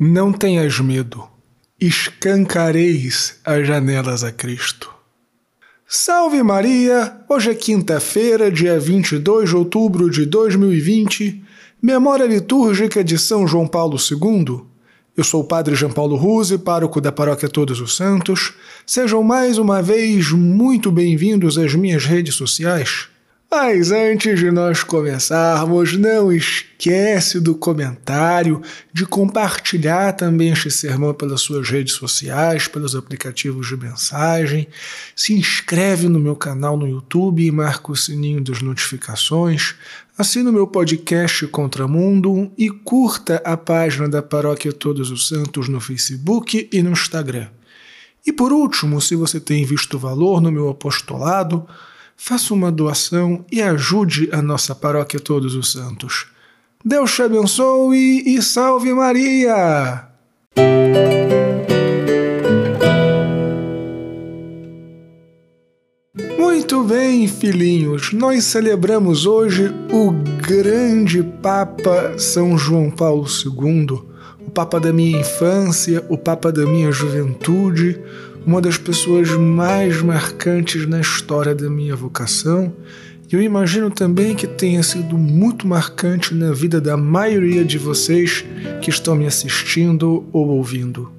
Não tenhas medo, escancareis as janelas a Cristo. Salve Maria! Hoje é quinta-feira, dia 22 de outubro de 2020, memória litúrgica de São João Paulo II. Eu sou o Padre João Paulo Ruse, pároco da Paróquia Todos os Santos. Sejam mais uma vez muito bem-vindos às minhas redes sociais. Mas antes de nós começarmos, não esquece do comentário, de compartilhar também este sermão pelas suas redes sociais, pelos aplicativos de mensagem. Se inscreve no meu canal no YouTube e marca o sininho das notificações. Assina o meu podcast Contramundo e curta a página da Paróquia Todos os Santos no Facebook e no Instagram. E por último, se você tem visto valor no meu apostolado, faça uma doação e ajude a nossa paróquia Todos os Santos. Deus te abençoe e salve Maria! Muito bem, filhinhos, nós celebramos hoje o grande Papa São João Paulo II, o Papa da minha infância, o Papa da minha juventude, uma das pessoas mais marcantes na história da minha vocação, e eu imagino também que tenha sido muito marcante na vida da maioria de vocês que estão me assistindo ou ouvindo.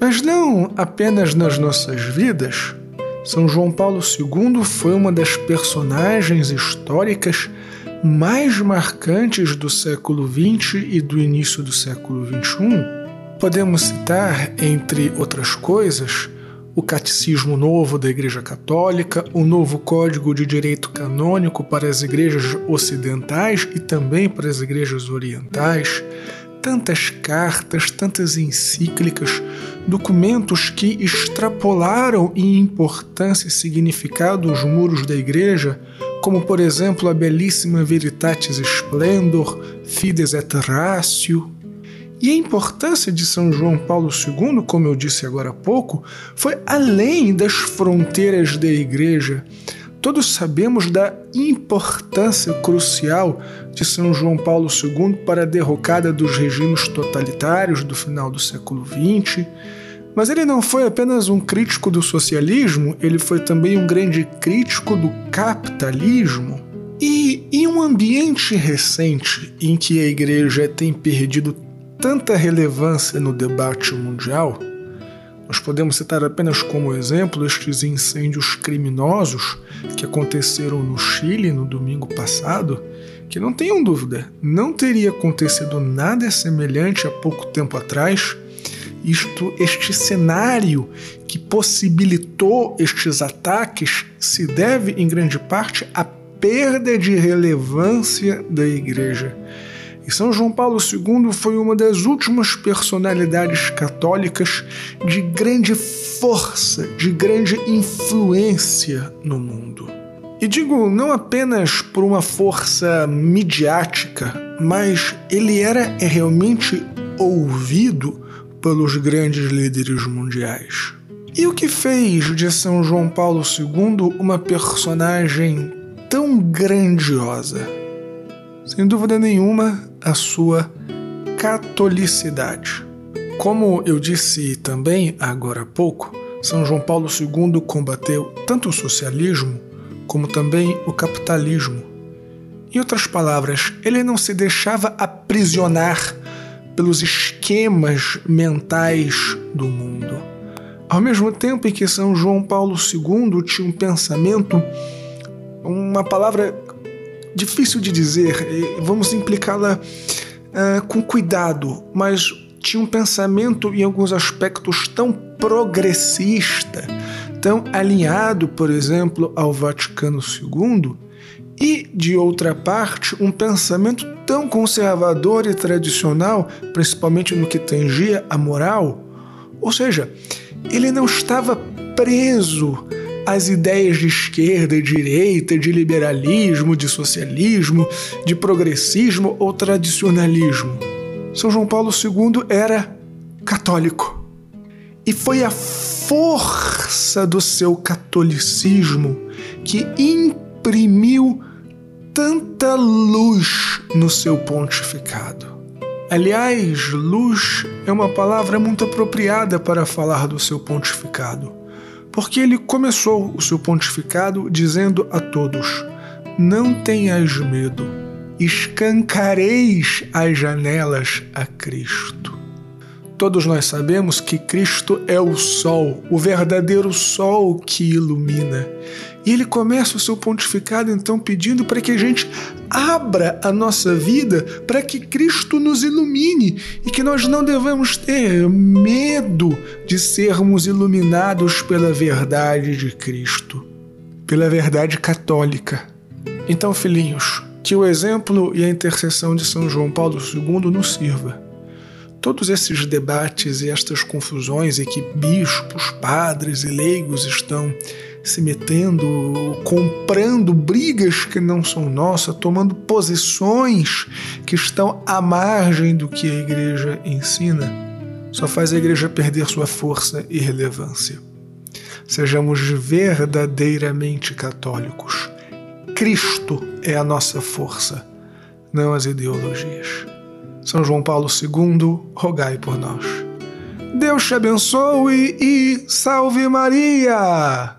Mas não apenas nas nossas vidas. São João Paulo II foi uma das personagens históricas mais marcantes do século XX e do início do século XXI. Podemos citar, entre outras coisas, o Catecismo Novo da Igreja Católica, o novo Código de Direito Canônico para as igrejas ocidentais e também para as igrejas orientais, tantas cartas, tantas encíclicas, documentos que extrapolaram em importância e significado os muros da igreja, como por exemplo a belíssima Veritatis Splendor, Fides et Ratio, e a importância de São João Paulo II, como eu disse agora há pouco, foi além das fronteiras da Igreja. Todos sabemos da importância crucial de São João Paulo II para a derrocada dos regimes totalitários do final do século XX. Mas ele não foi apenas um crítico do socialismo, ele foi também um grande crítico do capitalismo. E em um ambiente recente em que a igreja tem perdido tanta relevância no debate mundial, nós podemos citar apenas como exemplo estes incêndios criminosos que aconteceram no Chile no domingo passado, que não tenham dúvida, não teria acontecido nada semelhante há pouco tempo atrás. Isto, este cenário que possibilitou estes ataques se deve em grande parte à perda de relevância da igreja. E São João Paulo II foi uma das últimas personalidades católicas de grande força, de grande influência no mundo. E digo não apenas por uma força midiática, mas ele era realmente ouvido pelos grandes líderes mundiais. E o que fez de São João Paulo II uma personagem tão grandiosa? Sem dúvida nenhuma, a sua catolicidade. Como eu disse também agora há pouco, São João Paulo II combateu tanto o socialismo como também o capitalismo. Em outras palavras, ele não se deixava aprisionar pelos esquemas mentais do mundo. Ao mesmo tempo em que São João Paulo II tinha um pensamento, uma palavra difícil de dizer, vamos implicá-la uh, com cuidado, mas tinha um pensamento em alguns aspectos tão progressista, tão alinhado, por exemplo, ao Vaticano II, e, de outra parte, um pensamento tão conservador e tradicional, principalmente no que tangia a moral. Ou seja, ele não estava preso as ideias de esquerda e direita, de liberalismo, de socialismo, de progressismo ou tradicionalismo. São João Paulo II era católico. E foi a força do seu catolicismo que imprimiu tanta luz no seu pontificado. Aliás, luz é uma palavra muito apropriada para falar do seu pontificado, porque ele começou o seu pontificado dizendo a todos: Não tenhas medo, escancareis as janelas a Cristo. Todos nós sabemos que Cristo é o sol, o verdadeiro sol que ilumina. E ele começa o seu pontificado então pedindo para que a gente abra a nossa vida para que Cristo nos ilumine e que nós não devemos ter medo de sermos iluminados pela verdade de Cristo, pela verdade católica. Então, filhinhos, que o exemplo e a intercessão de São João Paulo II nos sirva todos esses debates e estas confusões em que bispos, padres e leigos estão se metendo, comprando brigas que não são nossas, tomando posições que estão à margem do que a igreja ensina, só faz a igreja perder sua força e relevância. Sejamos verdadeiramente católicos. Cristo é a nossa força, não as ideologias. São João Paulo II, rogai por nós. Deus te abençoe e salve Maria!